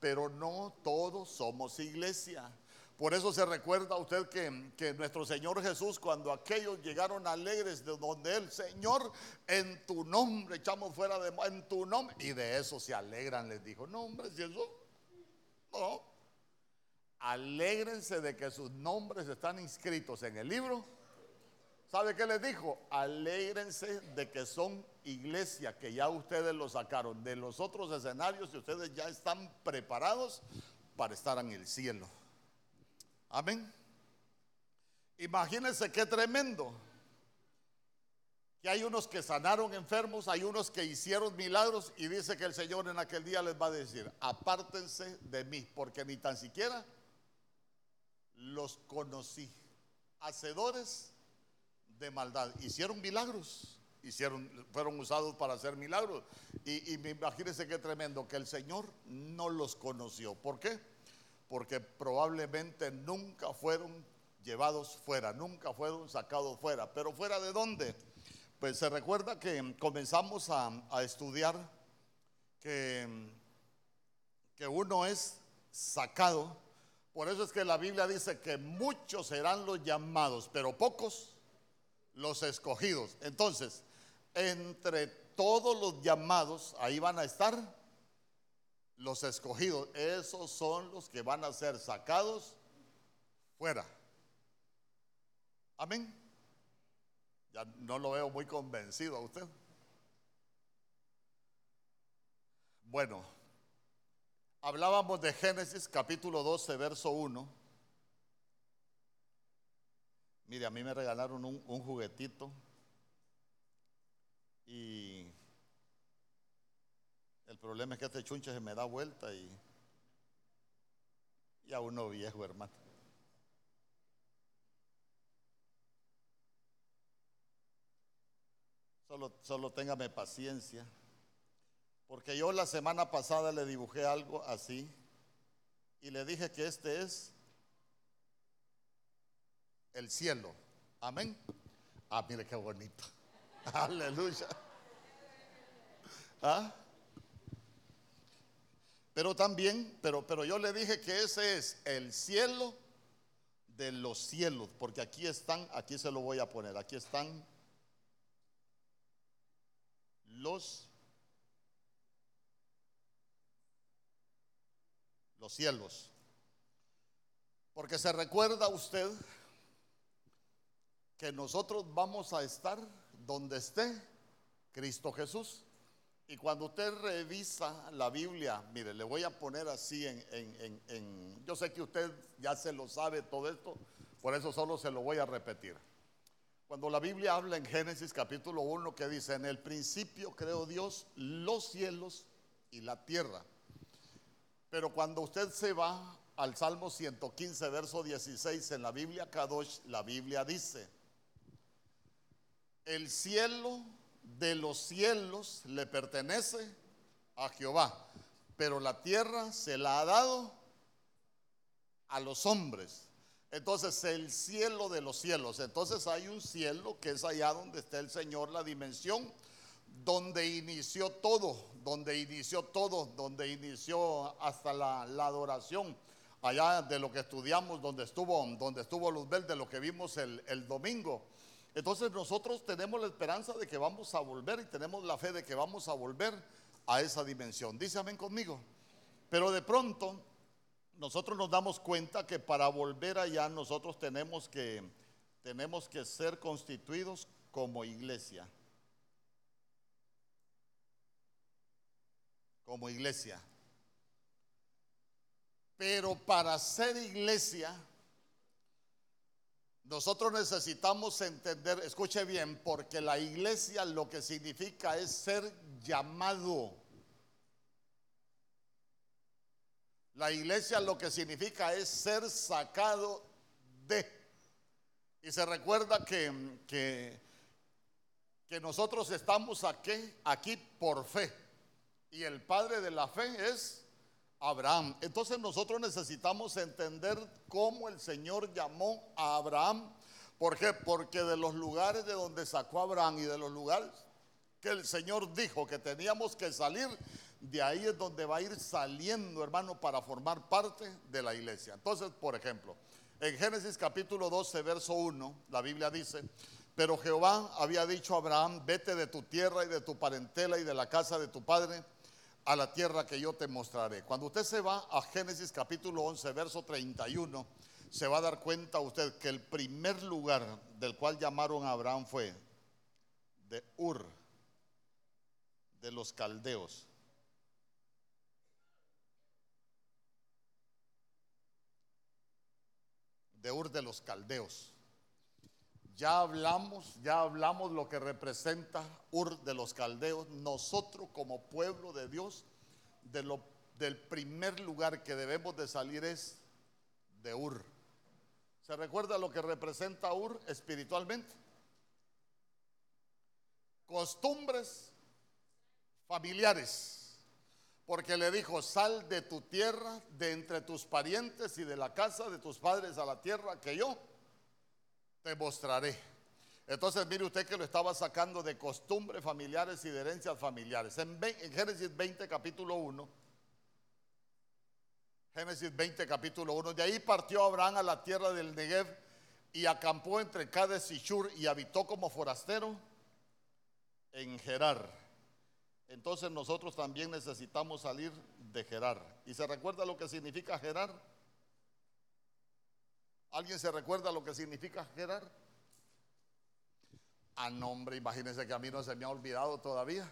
pero no todos somos iglesia. Por eso se recuerda usted que, que, nuestro Señor Jesús, cuando aquellos llegaron alegres de donde el Señor, en tu nombre echamos fuera de en tu nombre, y de eso se alegran, les dijo, no hombre, si eso, no, alégrense de que sus nombres están inscritos en el libro. ¿Sabe qué les dijo? Alégrense de que son iglesia, que ya ustedes lo sacaron de los otros escenarios y ustedes ya están preparados para estar en el cielo. Amén. Imagínense qué tremendo. Que hay unos que sanaron enfermos, hay unos que hicieron milagros y dice que el Señor en aquel día les va a decir, apártense de mí, porque ni tan siquiera los conocí. Hacedores de maldad. Hicieron milagros, hicieron, fueron usados para hacer milagros. Y, y imagínense qué tremendo, que el Señor no los conoció. ¿Por qué? Porque probablemente nunca fueron llevados fuera, nunca fueron sacados fuera. Pero fuera de dónde? Pues se recuerda que comenzamos a, a estudiar que, que uno es sacado por eso es que la Biblia dice que muchos serán los llamados, pero pocos los escogidos. Entonces, entre todos los llamados, ahí van a estar los escogidos. Esos son los que van a ser sacados fuera. Amén. Ya no lo veo muy convencido a usted. Bueno, Hablábamos de Génesis capítulo 12, verso 1. Mire, a mí me regalaron un, juguetito y el problema es que este chunche se me da vuelta y, y a uno viejo, hermano. Solo, solo téngame paciencia. Porque yo la semana pasada le dibujé algo así y le dije que este es el cielo. Amén. Ah, mire qué bonito. Aleluya. ¿Ah? Pero también, pero, pero yo le dije que ese es el cielo de los cielos, porque aquí están, aquí se lo voy a poner, aquí están los los cielos. Porque se recuerda usted que nosotros vamos a estar donde esté Cristo Jesús. Y cuando usted revisa la Biblia, mire, le voy a poner así en, en, yo sé que usted ya se lo sabe todo esto, por eso solo se lo voy a repetir. Cuando la Biblia habla en Génesis capítulo 1 que dice, en el principio creó Dios los cielos y la tierra. Pero cuando usted se va al Salmo 115, verso 16 en la Biblia Kadosh, la Biblia dice, el cielo de los cielos le pertenece a Jehová, pero la tierra se la ha dado a los hombres. Entonces el cielo de los cielos, entonces hay un cielo que es allá donde está el Señor, la dimensión donde inició todo, donde inició todo, donde inició hasta la, adoración, allá de lo que estudiamos, donde estuvo, donde estuvo Luzbel, de lo que vimos el, el domingo. Entonces nosotros tenemos la esperanza de que vamos a volver y tenemos la fe de que vamos a volver a esa dimensión. Dice amén conmigo. Pero de pronto nosotros nos damos cuenta que para volver allá nosotros tenemos que, tenemos que ser constituidos como iglesia. como iglesia. Pero para ser iglesia, nosotros necesitamos entender, escuche bien, porque la iglesia lo que significa es ser llamado. La iglesia lo que significa es ser sacado de. Y se recuerda que, que, que nosotros estamos aquí, aquí por fe. Y el padre de la fe es Abraham. Entonces nosotros necesitamos entender cómo el Señor llamó a Abraham. ¿Por qué? Porque de los lugares de donde sacó Abraham y de los lugares que el Señor dijo que teníamos que salir, de ahí es donde va a ir saliendo, hermano, para formar parte de la iglesia. Entonces, por ejemplo, en Génesis capítulo 12, verso 1, la Biblia dice, pero Jehová había dicho a Abraham, vete de tu tierra y de tu parentela y de la casa de tu padre a la tierra que yo te mostraré. Cuando usted se va a Génesis capítulo 11, verso 31, se va a dar cuenta usted que el primer lugar del cual llamaron a Abraham fue de Ur, de los caldeos. De Ur de los caldeos. Ya hablamos, ya hablamos lo que representa Ur de los Caldeos. Nosotros como pueblo de Dios, del primer lugar que debemos de salir es de Ur. ¿Se recuerda lo que representa Ur espiritualmente? Costumbres familiares. Porque le dijo, sal de tu tierra, de entre tus parientes y de la casa de tus padres a la tierra que yo te mostraré. Entonces mire usted que lo estaba sacando de costumbres familiares y de herencias familiares. En, Génesis 20 capítulo 1, Génesis 20 capítulo 1, de ahí partió Abraham a la tierra del Negev y acampó entre Cades y Shur y habitó como forastero en Gerar. Entonces nosotros también necesitamos salir de Gerar. ¿Y se recuerda lo que significa Gerar? ¿Alguien se recuerda lo que significa Gerar? A nombre, imagínense que a mí no se me ha olvidado todavía.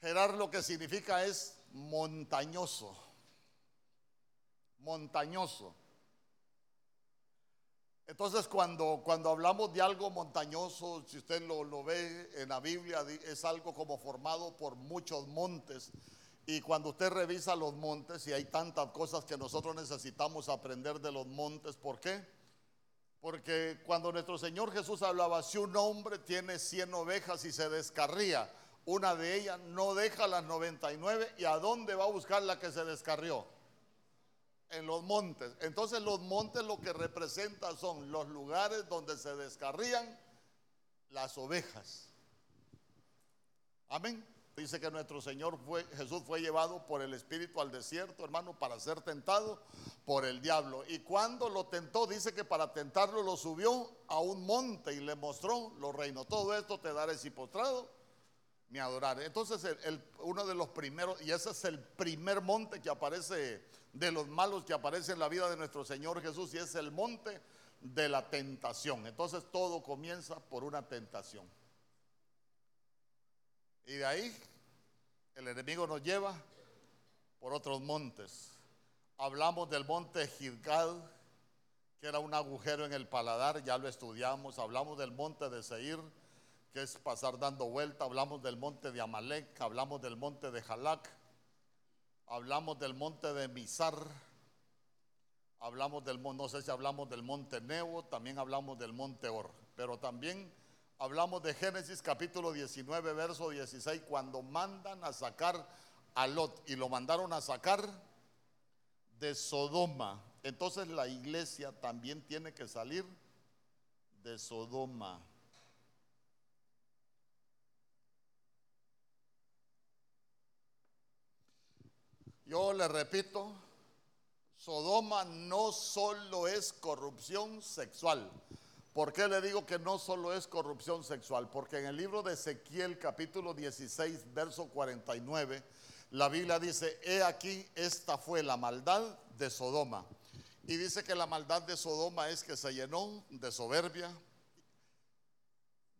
Gerar lo que significa es montañoso. Montañoso. Entonces cuando, cuando hablamos de algo montañoso, si usted lo ve en la Biblia, es algo como formado por muchos montes y cuando usted revisa los montes, y hay tantas cosas que nosotros necesitamos aprender de los montes, ¿por qué? Porque cuando nuestro Señor Jesús hablaba, si un hombre tiene 100 ovejas y se descarría, una de ellas no deja las 99, ¿y a dónde va a buscar la que se descarrió? En los montes. Entonces los montes lo que representan son los lugares donde se descarrían las ovejas. Amén. Dice que nuestro Señor fue, Jesús fue llevado por el Espíritu al desierto, hermano, para ser tentado por el diablo. Y cuando lo tentó, dice que para tentarlo lo subió a un monte y le mostró los reinos. Todo esto te daré si postrado me adoraré. Entonces, uno de los primeros, y ese es el primer monte que aparece de los malos que aparece en la vida de nuestro Señor Jesús, y es el monte de la tentación. Entonces, todo comienza por una tentación. Y de ahí el enemigo nos lleva por otros montes. Hablamos del monte Gilgal, que era un agujero en el paladar, ya lo estudiamos. Hablamos del monte de Seir, que es pasar dando vuelta. Hablamos del monte de Amalek, hablamos del monte de Jalak, hablamos del monte de Mizar, hablamos del no sé si hablamos del monte Nebo, también hablamos del monte Or, pero también hablamos de Génesis capítulo 19, verso 16, cuando mandan a sacar a Lot y lo mandaron a sacar de Sodoma. Entonces la iglesia también tiene que salir de Sodoma. Yo le repito, Sodoma no solo es corrupción sexual. ¿Por qué le digo que no solo es corrupción sexual? Porque en el libro de Ezequiel capítulo 16, verso 49, la Biblia dice, he aquí, esta fue la maldad de Sodoma. Y dice que la maldad de Sodoma es que se llenó de soberbia.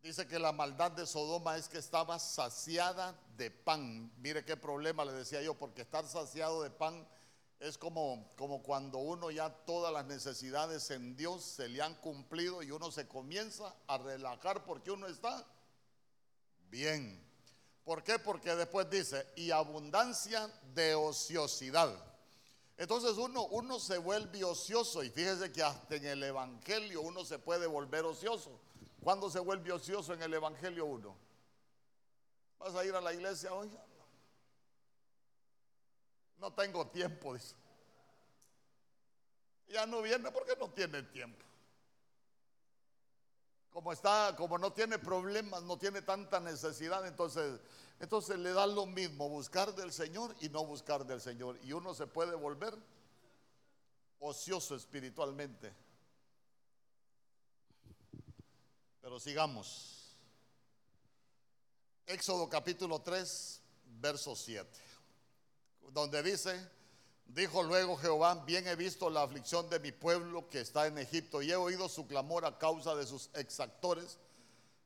Dice que la maldad de Sodoma es que estaba saciada de pan. Mire qué problema le decía yo, porque estar saciado de pan es como, como cuando uno ya todas las necesidades en Dios se le han cumplido y uno se comienza a relajar porque uno está bien. ¿Por qué? Porque después dice, y abundancia de ociosidad. Entonces uno, uno se vuelve ocioso y fíjese que hasta en el Evangelio uno se puede volver ocioso. ¿Cuándo se vuelve ocioso en el Evangelio uno? ¿Vas a ir a la iglesia hoy? No tengo tiempo, dice. Ya no viene porque no tiene tiempo. como está, como no tiene problemas, no tiene tanta necesidad, entonces, entonces le da lo mismo buscar del Señor y no buscar del Señor. Y uno se puede volver ocioso espiritualmente. Pero sigamos. Éxodo capítulo 3, verso 7, donde dice, dijo luego Jehová, bien he visto la aflicción de mi pueblo que está en Egipto y he oído su clamor a causa de sus exactores,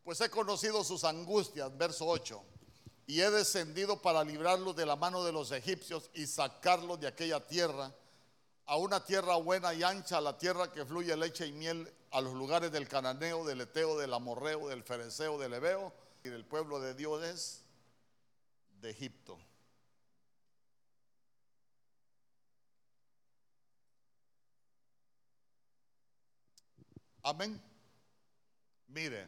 pues he conocido sus angustias, verso 8, y he descendido para librarlos de la mano de los egipcios y sacarlos de aquella tierra a una tierra buena y ancha, a la tierra que fluye leche y miel, a los lugares del cananeo, del eteo, del amorreo, del fereceo, del ebeo y del pueblo de Dios es de Egipto. Amén. Mire,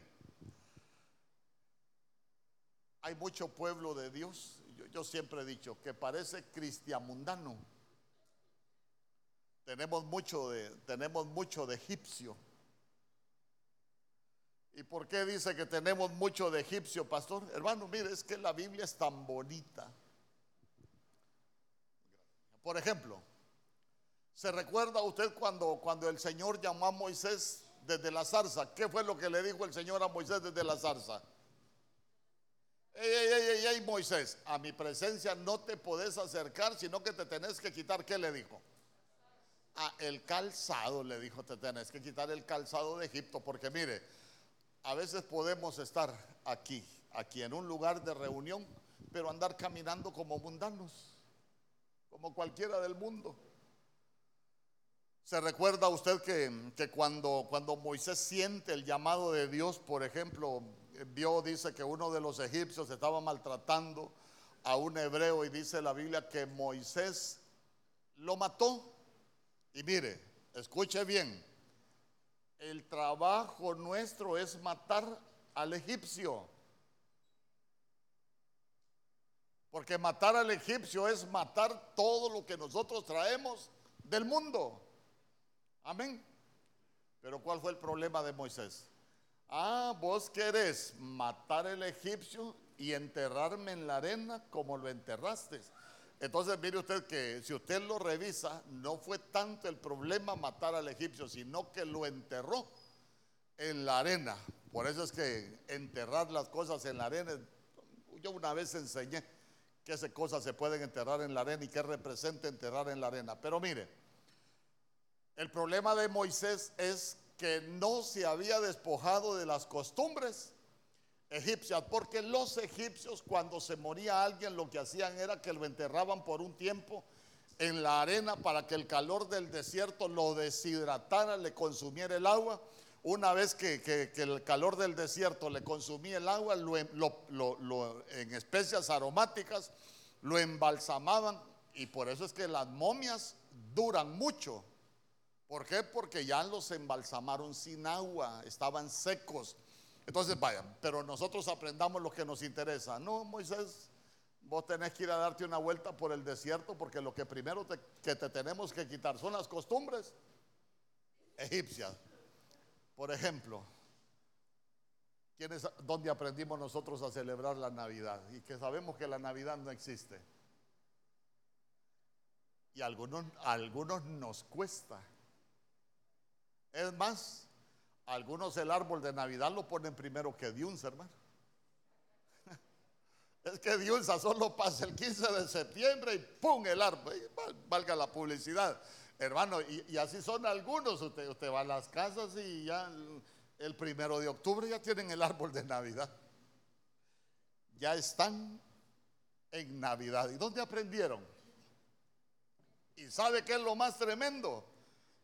hay mucho pueblo de Dios. Yo, siempre he dicho que parece cristiamundano tenemos mucho de, tenemos mucho de egipcio. ¿Y por qué dice que tenemos mucho de egipcio, pastor? Hermano, mire, es que la Biblia es tan bonita. Por ejemplo, ¿se recuerda usted cuando, cuando el Señor llamó a Moisés desde la zarza? ¿Qué fue lo que le dijo el Señor a Moisés desde la zarza? Ey, ey, ey, ey, Moisés, a mi presencia no te podés acercar, sino que te tenés que quitar. ¿Qué le dijo? Ah, el calzado, le dijo, te tenés que quitar el calzado de Egipto, porque mire, a veces podemos estar aquí, aquí en un lugar de reunión, pero andar caminando como mundanos, como cualquiera del mundo. ¿Se recuerda usted que, que cuando, cuando Moisés siente el llamado de Dios, por ejemplo, vio, dice que uno de los egipcios estaba maltratando a un hebreo y dice la Biblia que Moisés lo mató? Y mire, escuche bien, el trabajo nuestro es matar al egipcio. Porque matar al egipcio es matar todo lo que nosotros traemos del mundo. Amén. Pero ¿cuál fue el problema de Moisés? Ah, vos querés matar al egipcio y enterrarme en la arena como lo enterraste. Entonces mire usted que si usted lo revisa, no fue tanto el problema matar al egipcio, sino que lo enterró en la arena. Por eso es que enterrar las cosas en la arena, yo una vez enseñé que esas cosas se pueden enterrar en la arena y qué representa enterrar en la arena. Pero mire, el problema de Moisés es que no se había despojado de las costumbres egipcias, porque los egipcios cuando se moría alguien lo que hacían era que lo enterraban por un tiempo en la arena para que el calor del desierto lo deshidratara, le consumiera el agua. Una vez que, el calor del desierto le consumía el agua, lo, en especias aromáticas lo embalsamaban y por eso es que las momias duran mucho. ¿Por qué? Porque ya los embalsamaron sin agua, estaban secos. Entonces, vaya, pero nosotros aprendamos lo que nos interesa. No, Moisés, vos tenés que ir a darte una vuelta por el desierto porque lo que primero que te tenemos que quitar son las costumbres egipcias. Por ejemplo, ¿dónde aprendimos nosotros a celebrar la Navidad? Y que sabemos que la Navidad no existe. Y algunos, a algunos nos cuesta. Es más, algunos el árbol de Navidad lo ponen primero que Diunza, hermano. Es que Diunza solo pasa el 15 de septiembre y ¡pum! el árbol. Valga la publicidad. Hermano, y, así son algunos. Usted, va a las casas y ya el, primero de octubre ya tienen el árbol de Navidad. Ya están en Navidad. ¿Y dónde aprendieron? ¿Y sabe qué es lo más tremendo?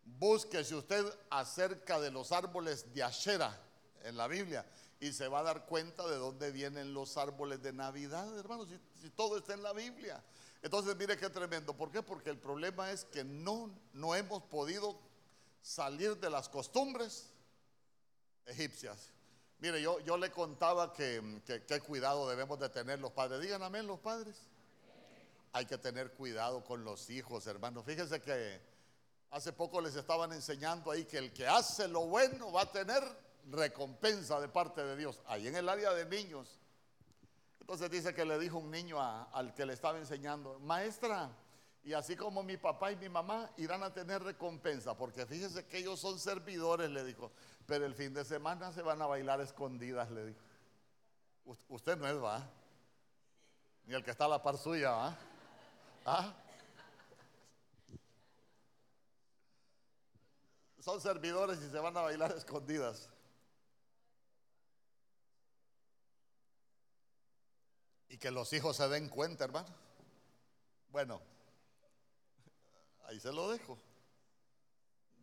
Búsquese usted acerca de los árboles de Ashera en la Biblia y se va a dar cuenta de dónde vienen los árboles de Navidad, hermanos, si, todo está en la Biblia. Entonces, mire qué tremendo. ¿Por qué? Porque el problema es que no, no hemos podido salir de las costumbres egipcias. Mire, yo, yo le contaba que, qué cuidado debemos de tener los padres. Digan amén los padres. Hay que tener cuidado con los hijos, hermanos. Fíjense que Hace poco les estaban enseñando ahí que el que hace lo bueno va a tener recompensa de parte de Dios. Ahí en el área de niños. Entonces dice que le dijo un niño al que le estaba enseñando, maestra, y así como mi papá y mi mamá irán a tener recompensa, porque fíjese que ellos son servidores, le dijo, pero el fin de semana se van a bailar escondidas, le dijo. Usted no es, va. Ni el que está a la par suya, va. ¿Ah? Son servidores y se van a bailar escondidas. Y que los hijos se den cuenta, hermano. Bueno, ahí se lo dejo.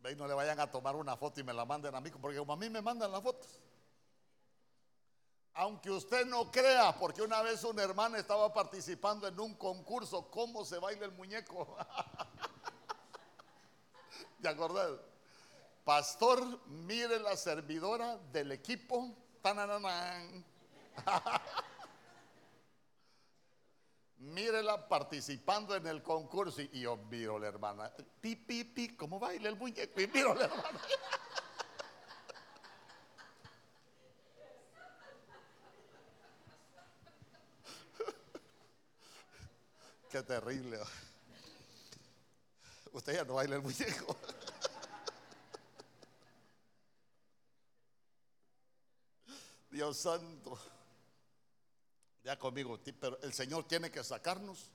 Ve y no le vayan a tomar una foto y me la manden a mí, porque como a mí me mandan las fotos. Aunque usted no crea, porque una vez una hermana estaba participando en un concurso, ¿cómo se baila el muñeco? ¿De acuerdo? Pastor, mire la servidora del equipo. Mírela participando en el concurso y, yo miro la hermana. Pi, pi, pi, ¿cómo baila el muñeco? Y miro la hermana. Qué terrible. Usted ya no baila el muñeco. Dios santo. Ya conmigo, pero el Señor tiene que sacarnos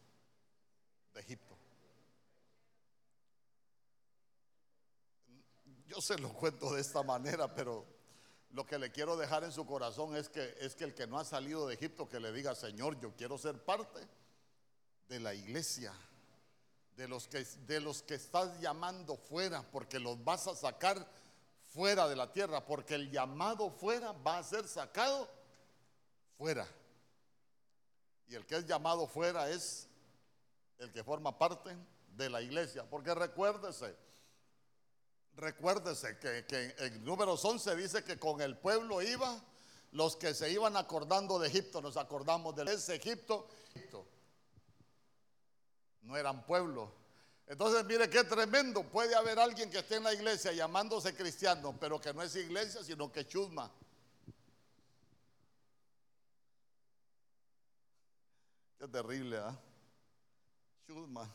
de Egipto. Yo se lo cuento de esta manera, pero lo que le quiero dejar en su corazón es que es que el que no ha salido de Egipto que le diga, "Señor, yo quiero ser parte de la iglesia." De los que de los que estás llamando fuera, porque los vas a sacar fuera de la tierra, porque el llamado fuera va a ser sacado fuera. Y el que es llamado fuera es el que forma parte de la iglesia. Porque recuérdese, recuérdese que, que en números 11 dice que con el pueblo iba los que se iban acordando de Egipto. Nos acordamos de ese Egipto. No eran pueblo. Entonces, mire qué tremendo. Puede haber alguien que esté en la iglesia llamándose cristiano, pero que no es iglesia, sino que chusma. Qué terrible, ¿ah? Chusma.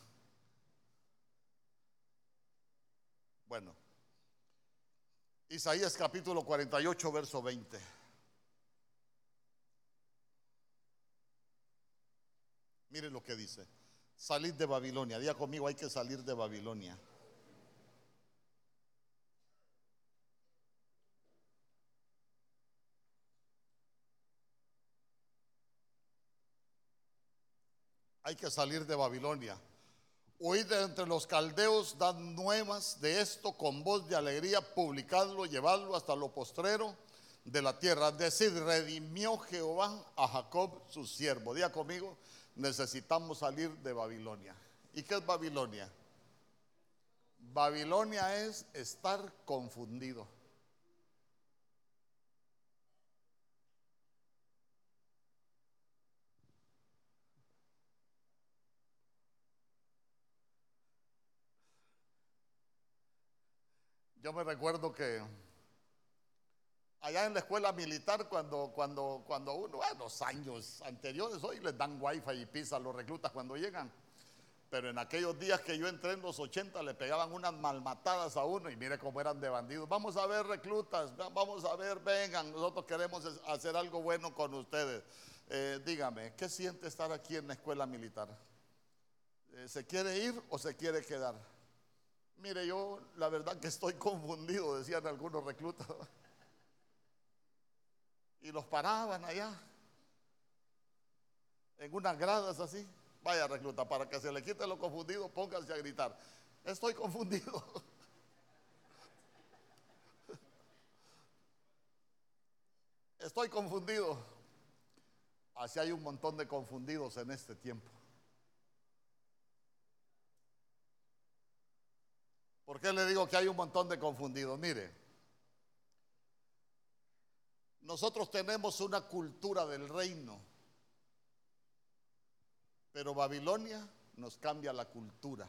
Bueno, Isaías capítulo 48, verso 20. Mire lo que dice. Salir de Babilonia. Diga conmigo, hay que salir de Babilonia. hay que salir de Babilonia. Oíd de entre los caldeos, dad nuevas de esto con voz de alegría, publicadlo, llevadlo hasta lo postrero de la tierra. Decid, redimió Jehová a Jacob su siervo. Día conmigo, necesitamos salir de Babilonia. ¿Y qué es Babilonia? Babilonia es estar confundido. Yo me recuerdo que allá en la escuela militar, cuando, cuando, cuando uno, en los años anteriores, hoy les dan wifi y pizza a los reclutas cuando llegan. Pero en aquellos días que yo entré en los 80 le pegaban unas malmatadas a uno y mire cómo eran de bandidos. Vamos a ver reclutas, vamos a ver, vengan, nosotros queremos hacer algo bueno con ustedes. Eh, dígame, ¿qué siente estar aquí en la escuela militar? Eh, ¿Se quiere ir o se quiere quedar? Mire, yo la verdad que estoy confundido, decían algunos reclutas. Y los paraban allá, en unas gradas así. Vaya recluta, para que se le quite lo confundido, pónganse a gritar. Estoy confundido. Estoy confundido. Así hay un montón de confundidos en este tiempo. ¿Por qué le digo que hay un montón de confundidos? Mire, nosotros tenemos una cultura del reino, pero Babilonia nos cambia la cultura.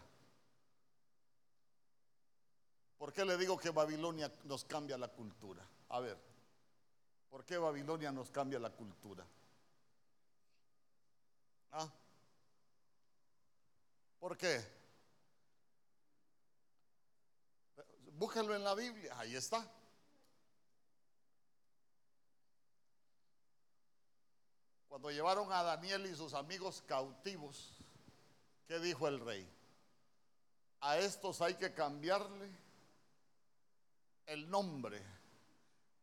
¿Por qué le digo que Babilonia nos cambia la cultura? A ver, ¿Por qué Babilonia nos cambia la cultura? ¿Ah? ¿Por qué? Búsquenlo en la Biblia, ahí está. Cuando llevaron a Daniel y sus amigos cautivos, ¿qué dijo el rey? A estos hay que cambiarle el nombre.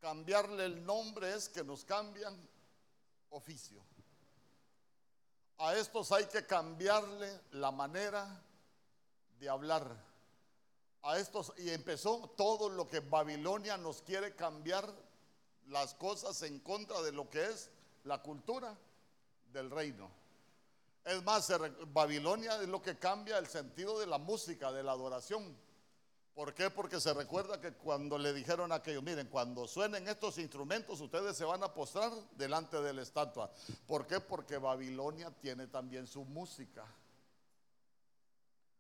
Cambiarle el nombre es que nos cambian oficio. A estos hay que cambiarle la manera de hablar. A estos, y empezó todo lo que Babilonia nos quiere cambiar, las cosas en contra de lo que es la cultura del reino. Es más, Babilonia es lo que cambia el sentido de la música, de la adoración. ¿Por qué? Porque se recuerda que cuando le dijeron a aquellos, miren, cuando suenen estos instrumentos, ustedes se van a postrar delante de la estatua. ¿Por qué? Porque Babilonia tiene también su música.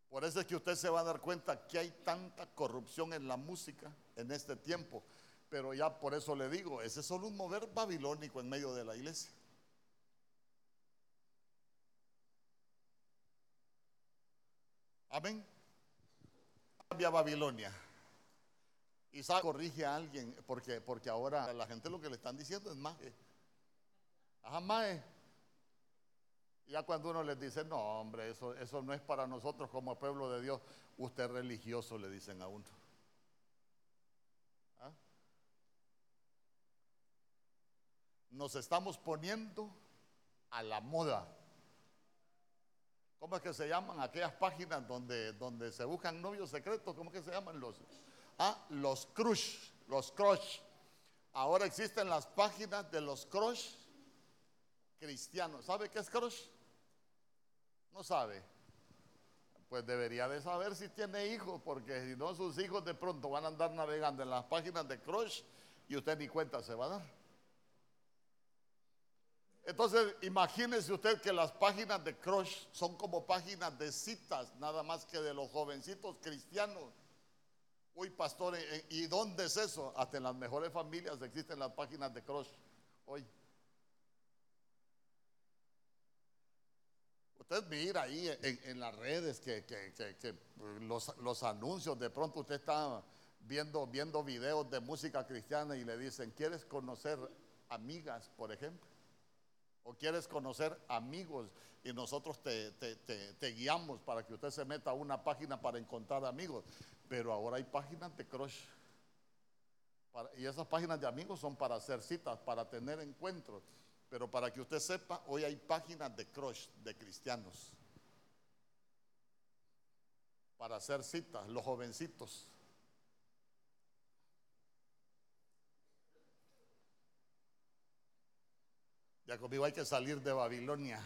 Por eso es que usted se va a dar cuenta que hay tanta corrupción en la música en este tiempo. Pero ya por eso le digo, ese es solo un mover babilónico en medio de la iglesia. Amén. Cambia Babilonia. Y corrige a alguien, porque, porque ahora la gente lo que le están diciendo es más. Ajá, más. Ya cuando uno les dice, no, hombre, eso, eso no es para nosotros como pueblo de Dios, usted es religioso, le dicen a uno. Nos estamos poniendo a la moda. ¿Cómo es que se llaman aquellas páginas donde, donde se buscan novios secretos? ¿Cómo es que se llaman los? Ah, los crush, los crush. Ahora existen las páginas de los crush cristianos. ¿Sabe qué es crush? No sabe. Pues debería de saber si tiene hijos, porque si no sus hijos de pronto van a andar navegando en las páginas de crush y usted ni cuenta se va a dar. Entonces, imagínese usted que las páginas de crush son como páginas de citas, nada más que de los jovencitos cristianos. Uy, pastor, ¿y dónde es eso? Hasta en las mejores familias existen las páginas de crush. Hoy. Usted mira ahí en, las redes que, los, los, anuncios, de pronto usted está viendo, viendo videos de música cristiana y le dicen, ¿quieres conocer amigas, por ejemplo? O quieres conocer amigos y nosotros te, guiamos para que usted se meta a una página para encontrar amigos. Pero ahora hay páginas de crush. y esas páginas de amigos son para hacer citas, para tener encuentros. Pero para que usted sepa, hoy hay páginas de crush de cristianos. Para hacer citas, los jovencitos. Ya conmigo hay que salir de Babilonia.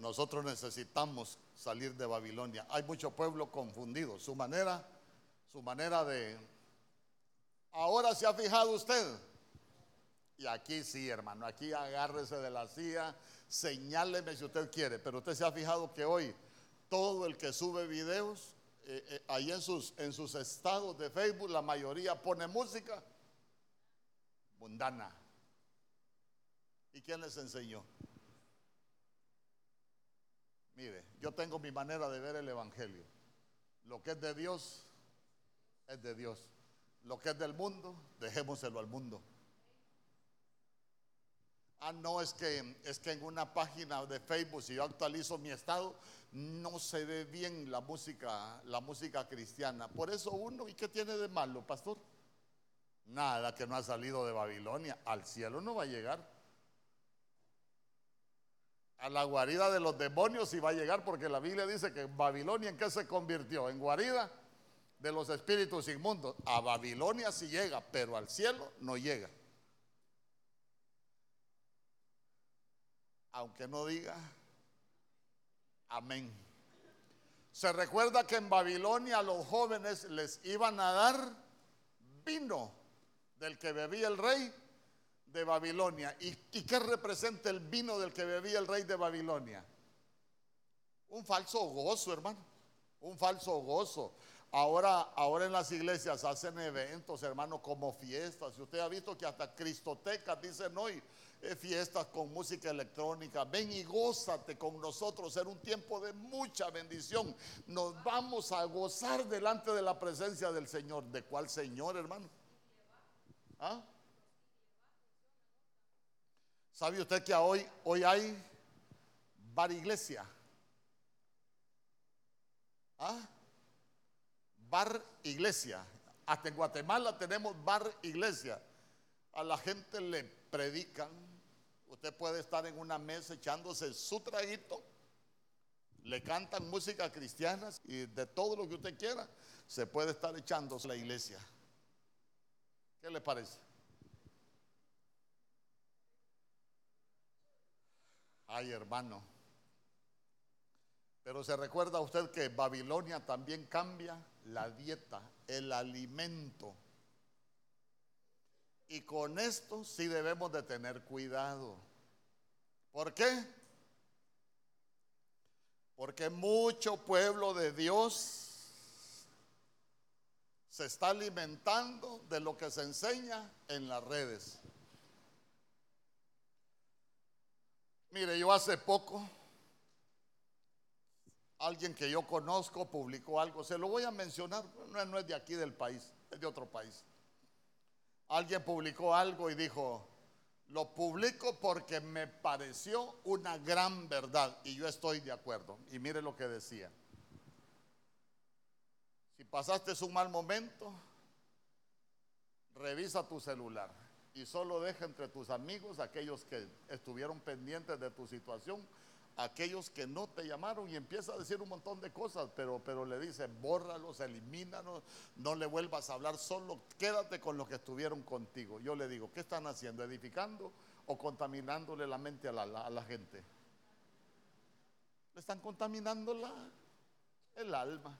Nosotros necesitamos salir de Babilonia. Hay mucho pueblo confundido. Su manera, su manera de... Ahora se ha fijado usted. Y aquí sí, hermano, aquí agárrese de la silla, señáleme si usted quiere, pero usted se ha fijado que hoy todo el que sube videos, eh, eh, ahí en sus, en sus estados de Facebook, la mayoría pone música mundana. ¿Y quién les enseñó? Mire, yo tengo mi manera de ver el Evangelio. Lo que es de Dios, es de Dios. Lo que es del mundo, dejémoselo al mundo. Ah, no, es que, es que en una página de Facebook, si yo actualizo mi estado, no se ve bien la música, la música cristiana. Por eso uno, ¿y qué tiene de malo, pastor? Nada que no ha salido de Babilonia. Al cielo no va a llegar a la guarida de los demonios y va a llegar porque la Biblia dice que Babilonia en qué se convirtió? En guarida de los espíritus inmundos. A Babilonia sí llega, pero al cielo no llega. Aunque no diga amén. Se recuerda que en Babilonia a los jóvenes les iban a dar vino del que bebía el rey de Babilonia. ¿Y, qué representa el vino del que bebía el rey de Babilonia? Un falso gozo, hermano. Un falso gozo. Ahora, ahora en las iglesias hacen eventos, hermano, como fiestas. Y usted ha visto que hasta cristotecas dicen hoy eh, fiestas con música electrónica. Ven y gózate con nosotros. Era un tiempo de mucha bendición. Nos vamos a gozar delante de la presencia del Señor. ¿De cuál Señor, hermano? ¿Ah? ¿Sabe usted que hoy, hoy hay bar iglesia? ¿Ah? Bar iglesia. Hasta en Guatemala tenemos bar iglesia. A la gente le predican. Usted puede estar en una mesa echándose su traguito. Le cantan música cristiana y de todo lo que usted quiera, se puede estar echándose la iglesia. ¿Qué le parece? Ay, hermano. Pero se recuerda usted que Babilonia también cambia la dieta, el alimento. Y con esto sí debemos de tener cuidado. ¿Por qué? Porque mucho pueblo de Dios se está alimentando de lo que se enseña en las redes. Mire, yo hace poco, alguien que yo conozco publicó algo, se lo voy a mencionar, no, es de aquí del país, es de otro país. Alguien publicó algo y dijo, lo publico porque me pareció una gran verdad y yo estoy de acuerdo. Y mire lo que decía. Si pasaste un mal momento, revisa tu celular y solo deja entre tus amigos aquellos que estuvieron pendientes de tu situación, aquellos que no te llamaron y empieza a decir un montón de cosas, pero, pero le dice, bórralos, elimínalos, no le vuelvas a hablar, solo quédate con los que estuvieron contigo. Yo le digo, ¿qué están haciendo? ¿Edificando o contaminándole la mente a la, a la gente? Le están contaminando la, el alma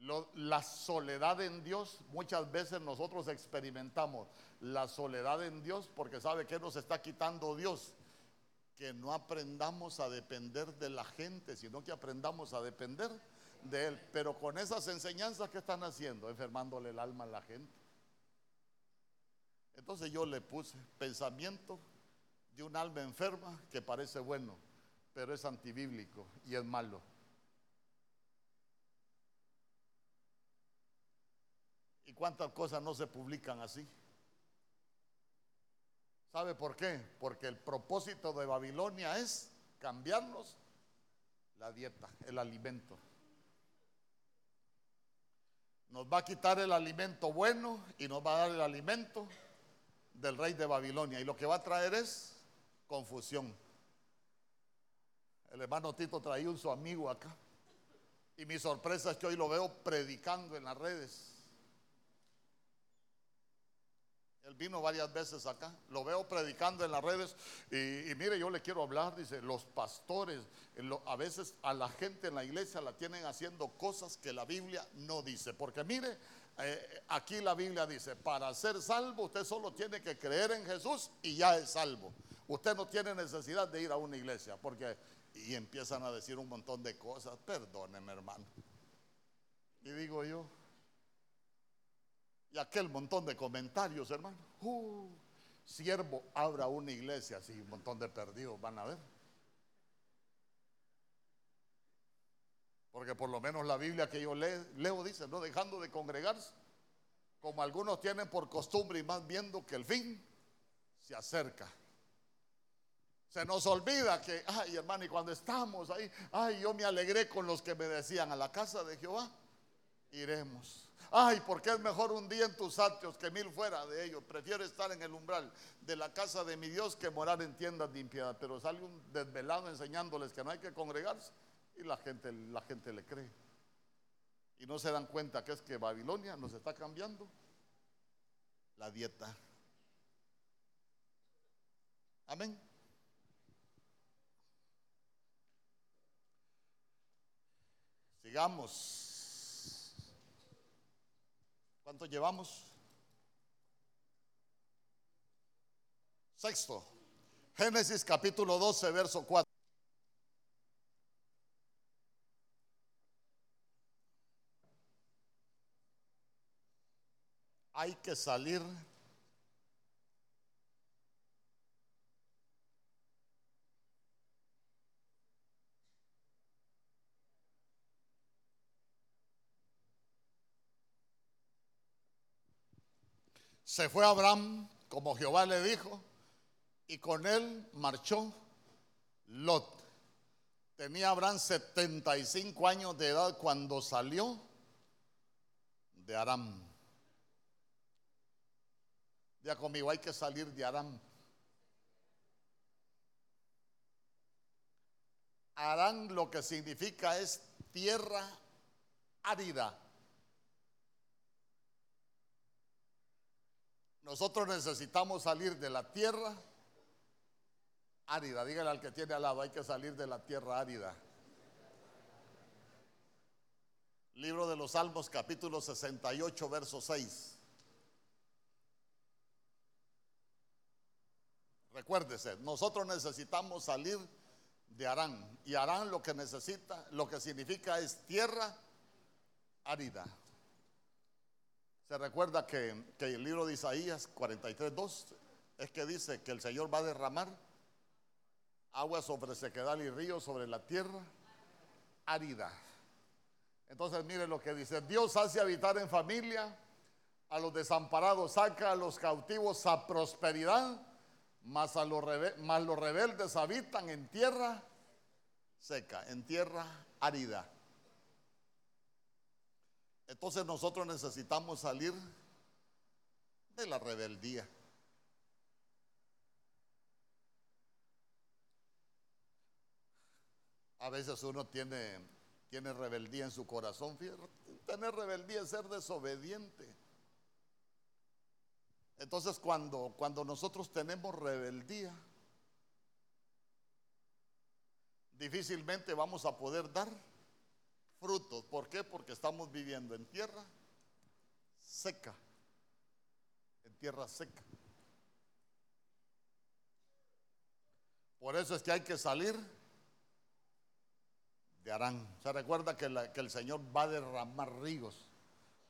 la soledad en Dios, muchas veces nosotros experimentamos la soledad en Dios porque sabe que nos está quitando Dios. Que no aprendamos a depender de la gente, sino que aprendamos a depender de Él. Pero con esas enseñanzas que están haciendo, enfermándole el alma a la gente. Entonces yo le puse pensamiento de un alma enferma que parece bueno, pero es antibíblico y es malo. Cuántas cosas no se publican así? ¿Sabe por qué? Porque el propósito de Babilonia es cambiarnos la dieta, el alimento. Nos va a quitar el alimento bueno y nos va a dar el alimento del rey de Babilonia. Y lo que va a traer es confusión. El hermano Tito traía un su amigo acá. Y mi sorpresa es que hoy lo veo predicando en las redes. Él vino varias veces acá, lo veo predicando en las redes y, mire, yo le quiero hablar, dice, los pastores, a veces a la gente en la iglesia la tienen haciendo cosas que la Biblia no dice, porque mire, eh, aquí la Biblia dice, para ser salvo usted solo tiene que creer en Jesús y ya es salvo. Usted no tiene necesidad de ir a una iglesia, porque, y empiezan a decir un montón de cosas, perdóneme hermano. Y digo yo, y aquel montón de comentarios, hermano. Uh, siervo, abra una iglesia, así un montón de perdidos van a ver. Porque por lo menos la Biblia que yo leo, dice, no dejando de congregarse, como algunos tienen por costumbre y más viendo que el fin se acerca. Se nos olvida que, ay hermano, y cuando estamos ahí, ay, yo me alegré con los que me decían a la casa de Jehová, iremos. Ay, porque es mejor un día en tus atrios que mil fuera de ellos. Prefiero estar en el umbral de la casa de mi Dios que morar en tiendas de impiedad. Pero sale un desvelado enseñándoles que no hay que congregarse y la gente, la gente le cree. Y no se dan cuenta que es que Babilonia nos está cambiando la dieta. Amén. Sigamos. ¿Cuánto llevamos? Sexto, Génesis capítulo 12, verso 4. Hay que salir Se fue Abraham, como Jehová le dijo, y con él marchó Lot. Tenía Abraham 75 años de edad cuando salió de Aram. Ya conmigo, hay que salir de Aram. Aram lo que significa es tierra árida. Nosotros necesitamos salir de la tierra árida. Dígale al que tiene al lado, hay que salir de la tierra árida. Libro de los Salmos, capítulo 68, verso 6. Recuérdese, nosotros necesitamos salir de Arán. Y Arán lo que necesita, lo que significa es tierra árida. Se recuerda que, el libro de Isaías 43, 2 es que dice que el Señor va a derramar agua sobre sequedal y río sobre la tierra árida. Entonces mire lo que dice, Dios hace habitar en familia, a los desamparados saca a los cautivos a prosperidad, mas, a mas los rebeldes habitan en tierra seca, en tierra árida. Entonces nosotros necesitamos salir de la rebeldía. A veces uno tiene, tiene rebeldía en su corazón. Tener rebeldía es ser desobediente. Entonces cuando, cuando nosotros tenemos rebeldía, difícilmente vamos a poder dar frutos. ¿Por qué? Porque estamos viviendo en tierra seca. En tierra seca. Por eso es que hay que salir de Arán. Se recuerda que, que el Señor va a derramar ríos.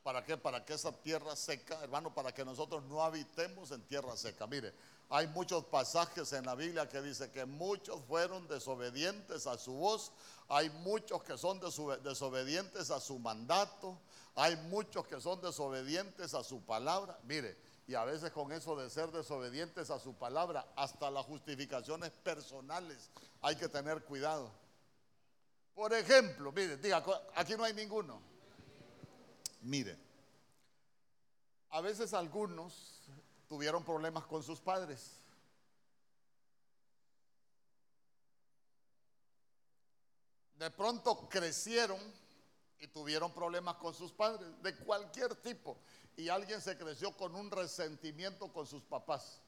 ¿Para qué? Para que esa tierra seca, hermano, para que nosotros no habitemos en tierra seca. Mire, hay muchos pasajes en la Biblia que dice que muchos fueron desobedientes a su voz, hay muchos que son desobedientes a su mandato, hay muchos que son desobedientes a su palabra. Mire, y a veces con eso de ser desobedientes a su palabra, hasta las justificaciones personales, hay que tener cuidado. Por ejemplo, mire, diga, aquí no hay ninguno. Mire, a veces algunos tuvieron problemas con sus padres. De pronto crecieron y tuvieron problemas con sus padres, de cualquier tipo. Y alguien se creció con un resentimiento con sus papás.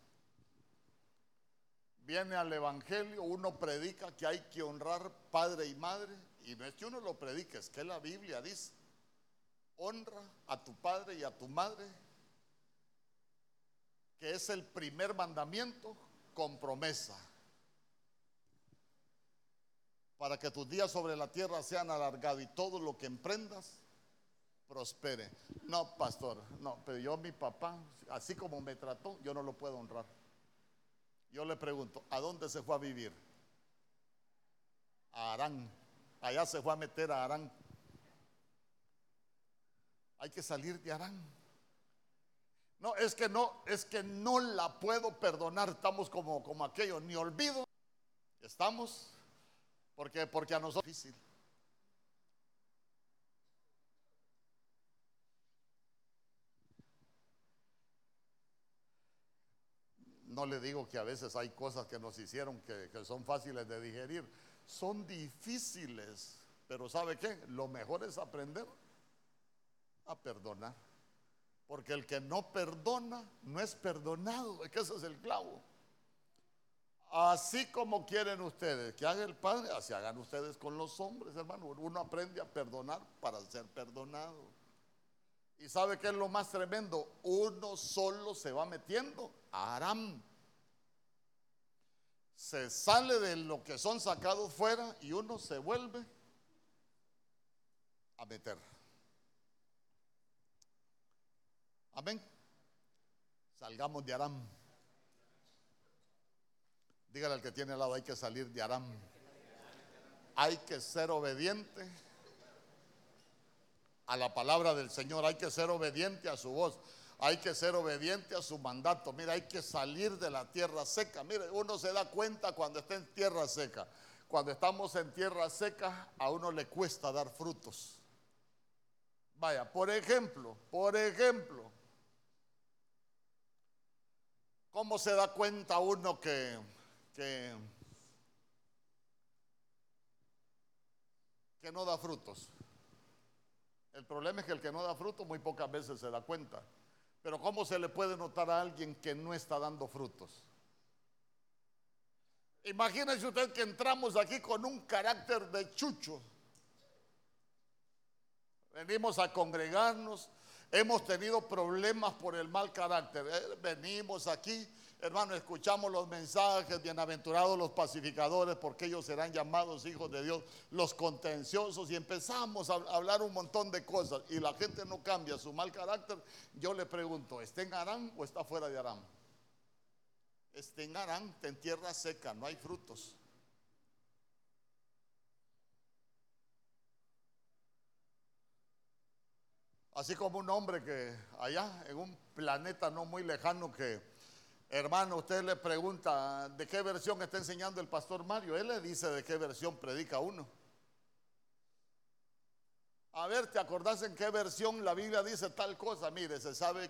Viene al Evangelio, uno predica que hay que honrar padre y madre, y no es que uno lo predique, es que la Biblia dice, honra a tu padre y a tu madre que es el primer mandamiento con promesa. Para que tus días sobre la tierra sean alargados y todo lo que emprendas prospere. No, pastor, no, pero yo mi papá, así como me trató, yo no lo puedo honrar. Yo le pregunto, ¿a dónde se fue a vivir? A Arán. Allá se fue a meter a Arán. Hay que salir de Arán. No, es que no, es que no la puedo perdonar. Estamos como, como aquello, ni olvido. Estamos, porque, porque a nosotros es difícil. No le digo que a veces hay cosas que nos hicieron que, que son fáciles de digerir. Son difíciles, pero ¿sabe qué? Lo mejor es aprender a perdonar. Porque el que no perdona no es perdonado. Es que ese es el clavo. Así como quieren ustedes que haga el Padre, así hagan ustedes con los hombres, hermano. Uno aprende a perdonar para ser perdonado. ¿Y sabe qué es lo más tremendo? Uno solo se va metiendo a Aram. Se sale de lo que son sacados fuera y uno se vuelve a meter. Amén. Salgamos de Aram. Dígale al que tiene al lado, hay que salir de Aram. Hay que ser obediente a la palabra del Señor, hay que ser obediente a su voz, hay que ser obediente a su mandato. Mira, hay que salir de la tierra seca. Mire, uno se da cuenta cuando está en tierra seca. Cuando estamos en tierra seca, a uno le cuesta dar frutos. Vaya, por ejemplo, por ejemplo, ¿cómo se da cuenta uno que, que, no da frutos? El problema es que el que no da frutos muy pocas veces se da cuenta. Pero ¿cómo se le puede notar a alguien que no está dando frutos? Imagínese usted que entramos aquí con un carácter de chucho. Venimos a congregarnos, hemos tenido problemas por el mal carácter. Eh, venimos aquí, hermano, escuchamos los mensajes, bienaventurados los pacificadores, porque ellos serán llamados hijos de Dios, los contenciosos, y empezamos a hablar un montón de cosas, y la gente no cambia su mal carácter. Yo le pregunto, ¿está en Arán o está fuera de Arán? Está en Arán, en tierra seca, no hay frutos. Así como un hombre que allá, en un planeta no muy lejano, que hermano, usted le pregunta de qué versión está enseñando el pastor Mario. Él le dice de qué versión predica uno. A ver, ¿te acordás en qué versión la Biblia dice tal cosa? Mire, se sabe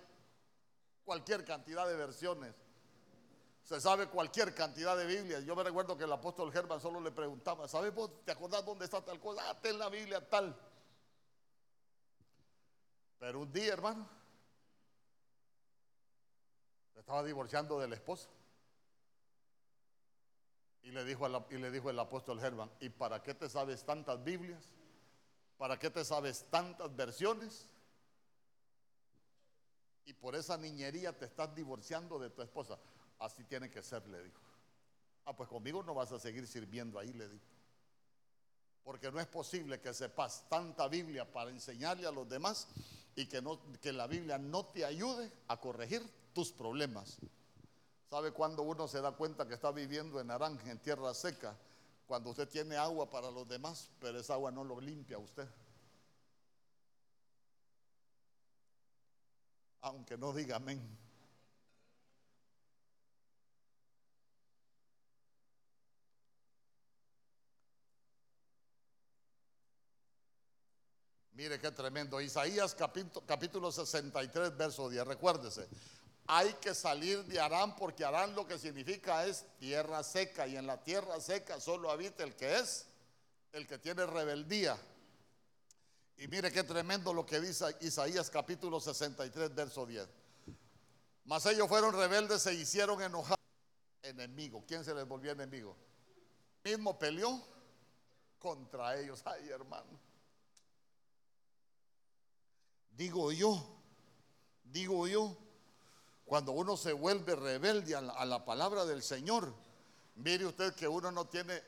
cualquier cantidad de versiones. Se sabe cualquier cantidad de Biblias. Yo me recuerdo que el apóstol Germán solo le preguntaba, ¿sabes vos? ¿Te acordás dónde está tal cosa? Ah, en la Biblia tal. Pero un día, hermano, estaba divorciando de la esposa. Y le dijo, y le dijo el apóstol Germán, ¿y para qué te sabes tantas Biblias? ¿Para qué te sabes tantas versiones? Y por esa niñería te estás divorciando de tu esposa. Así tiene que ser, le dijo. Ah, pues conmigo no vas a seguir sirviendo ahí, le dijo. Porque no es posible que sepas tanta Biblia para enseñarle a los demás y que, la Biblia no te ayude a corregir tus problemas. ¿Sabe cuando uno se da cuenta que está viviendo en naranja, en tierra seca? Cuando usted tiene agua para los demás, pero esa agua no lo limpia a usted. Aunque no diga amén. Mire qué tremendo. Isaías capítulo, capítulo 63, verso 10. Recuérdese, hay que salir de Arán porque Arán lo que significa es tierra seca y en la tierra seca solo habita el que es, el que tiene rebeldía. Y mire qué tremendo lo que dice Isaías capítulo 63, verso 10. Mas ellos fueron rebeldes, se hicieron enojar. Enemigo. ¿Quién se les volvió enemigo? Mismo peleó contra ellos. Ay, hermano. Digo yo, digo yo, cuando uno se vuelve rebelde a la, palabra del Señor, mire usted que uno no tiene,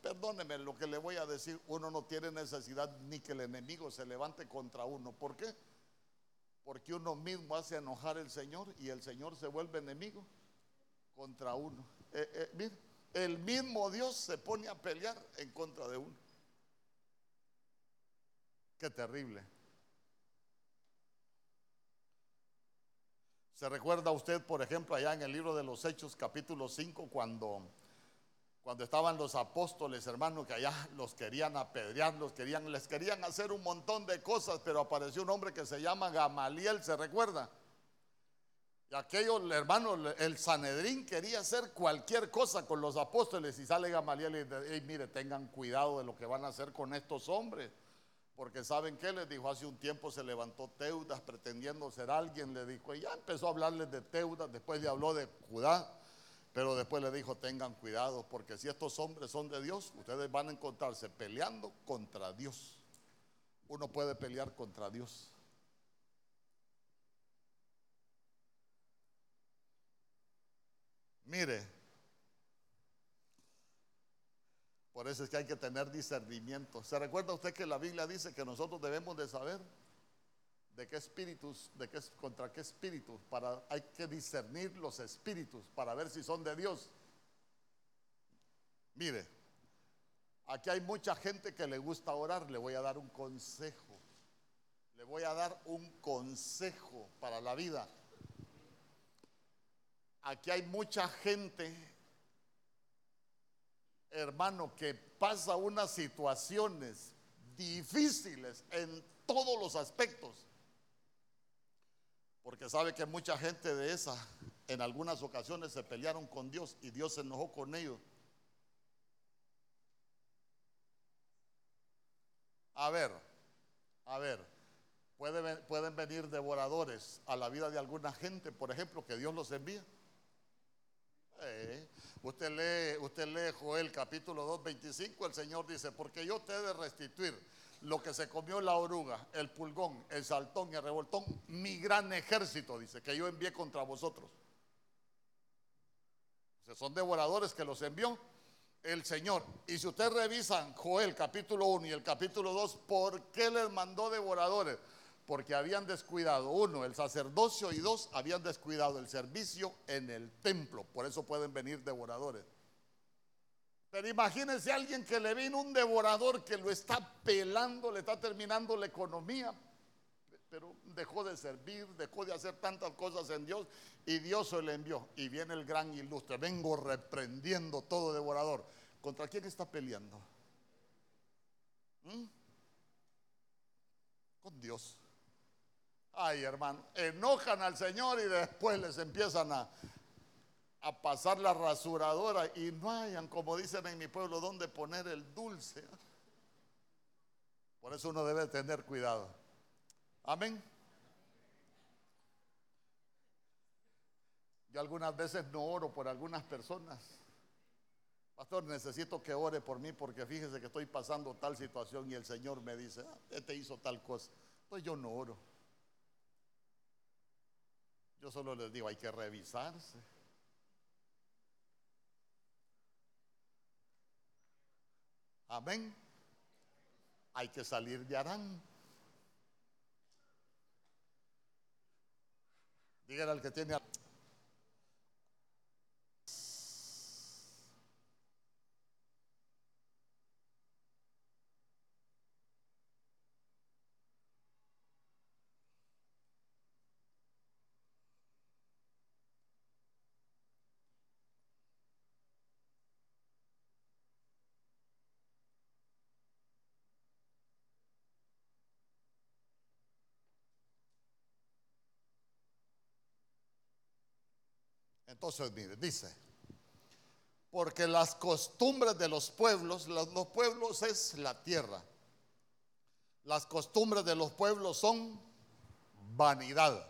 perdóneme lo que le voy a decir, uno no tiene necesidad ni que el enemigo se levante contra uno. ¿Por qué? Porque uno mismo hace enojar al Señor y el Señor se vuelve enemigo contra uno. Eh, eh, mire, el mismo Dios se pone a pelear en contra de uno. Qué terrible. ¿Se recuerda usted, por ejemplo, allá en el libro de los Hechos, capítulo 5, cuando, cuando estaban los apóstoles, hermanos, que allá los querían apedrear, los querían, les querían hacer un montón de cosas, pero apareció un hombre que se llama Gamaliel, ¿se recuerda? Y aquellos, hermanos, el Sanedrín quería hacer cualquier cosa con los apóstoles y sale Gamaliel y dice, mire, tengan cuidado de lo que van a hacer con estos hombres. Porque saben qué les dijo hace un tiempo se levantó Teudas pretendiendo ser alguien, le dijo, y ya empezó a hablarles de Teudas, después le habló de Judá, pero después le dijo, tengan cuidado, porque si estos hombres son de Dios, ustedes van a encontrarse peleando contra Dios. Uno puede pelear contra Dios. Mire, Por eso es que hay que tener discernimiento. ¿Se recuerda usted que la Biblia dice que nosotros debemos de saber de qué espíritus, de qué contra qué espíritus, para hay que discernir los espíritus para ver si son de Dios. Mire, aquí hay mucha gente que le gusta orar, le voy a dar un consejo. Le voy a dar un consejo para la vida. Aquí hay mucha gente, hermano, que pasa unas situaciones difíciles en todos los aspectos. Porque sabe que mucha gente de esa en algunas ocasiones se pelearon con Dios y Dios se enojó con ellos. A ver, a ver, pueden venir devoradores a la vida de alguna gente, por ejemplo, que Dios los envía. Eh, usted, lee, usted lee Joel capítulo 2, 25, el Señor dice, porque yo te he de restituir lo que se comió la oruga, el pulgón, el saltón y el revoltón, mi gran ejército, dice, que yo envié contra vosotros. O son devoradores que los envió el Señor. Y si ustedes revisan Joel capítulo 1 y el capítulo 2, ¿por qué les mandó devoradores? Porque habían descuidado, uno, el sacerdocio y dos, habían descuidado el servicio en el templo. Por eso pueden venir devoradores. Pero imagínense a alguien que le vino un devorador que lo está pelando, le está terminando la economía, pero dejó de servir, dejó de hacer tantas cosas en Dios y Dios se le envió. Y viene el gran ilustre, vengo reprendiendo todo devorador. ¿Contra quién está peleando? ¿Mm? Con Dios. Ay, hermano, enojan al Señor y después les empiezan a, a pasar la rasuradora y no hayan, como dicen en mi pueblo, donde poner el dulce. Por eso uno debe tener cuidado. Amén. Yo algunas veces no oro por algunas personas. Pastor, necesito que ore por mí porque fíjese que estoy pasando tal situación y el Señor me dice, ah, este hizo tal cosa. Entonces yo no oro. Yo solo les digo, hay que revisarse. Amén. Hay que salir de Arán. Díganle al que tiene Entonces, mire, dice, porque las costumbres de los pueblos, los, pueblos es la tierra. Las costumbres de los pueblos son vanidad.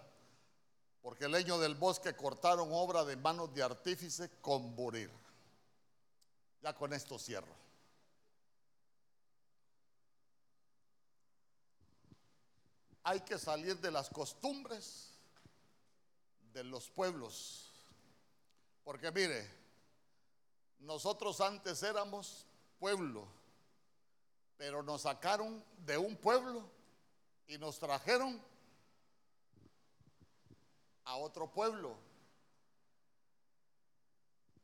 Porque el leño del bosque cortaron obra de manos de artífice con burir. Ya con esto cierro. Hay que salir de las costumbres de los pueblos porque mire, nosotros antes éramos pueblo, pero nos sacaron de un pueblo y nos trajeron a otro pueblo.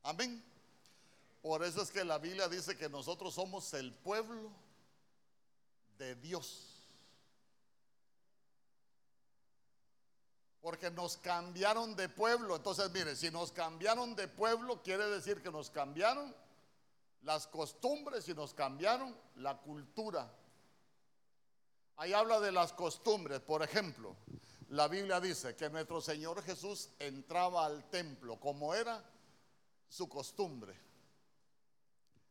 Amén. Por eso es que la Biblia dice que nosotros somos el pueblo de Dios. Porque nos cambiaron de pueblo. Entonces, mire, si nos cambiaron de pueblo, quiere decir que nos cambiaron las costumbres y nos cambiaron la cultura. Ahí habla de las costumbres. Por ejemplo, la Biblia dice que nuestro Señor Jesús entraba al templo como era su costumbre.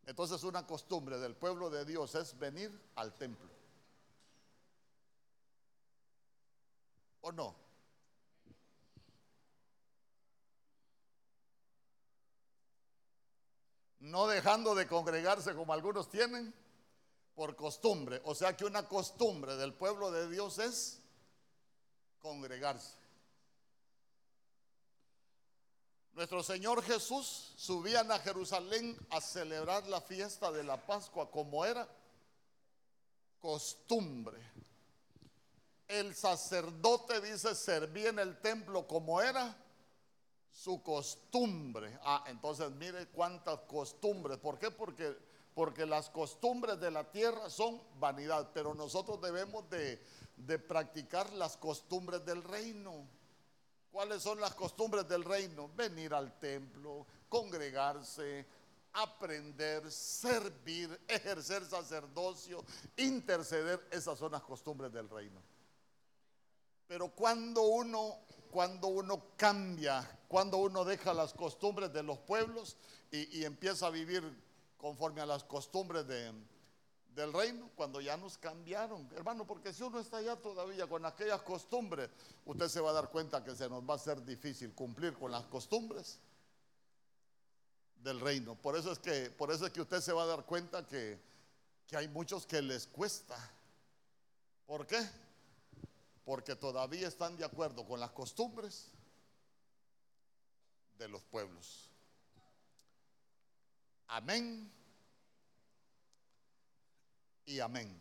Entonces una costumbre del pueblo de Dios es venir al templo. ¿O no? No dejando de congregarse como algunos tienen por costumbre. O sea que una costumbre del pueblo de Dios es congregarse. Nuestro Señor Jesús subían a Jerusalén a celebrar la fiesta de la Pascua como era costumbre. el sacerdote dice servía en el templo como era su costumbre. Ah, entonces mire cuántas costumbres. ¿Por qué? Porque, porque las costumbres de la tierra son vanidad, pero nosotros debemos de, de practicar las costumbres del reino. ¿Cuáles son las costumbres del reino? Venir al templo, congregarse, aprender, servir, ejercer sacerdocio, interceder. Esas son las costumbres del reino. Pero cuando uno, cuando uno cambia, cuando uno deja las costumbres de los pueblos y, empieza a vivir conforme a las costumbres del reino, cuando ya nos cambiaron, hermano, porque si uno está allá todavía con aquellas costumbres, usted se va a dar cuenta que se nos va a ser difícil cumplir con las costumbres del reino. Por eso es que, por eso es que usted se va a dar cuenta que, que hay muchos que les cuesta. ¿Por qué? Porque todavía están de acuerdo con las costumbres de los pueblos. Amén y amén.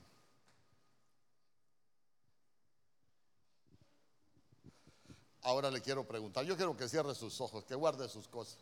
Ahora le quiero preguntar, yo quiero que cierre sus ojos, que guarde sus cosas.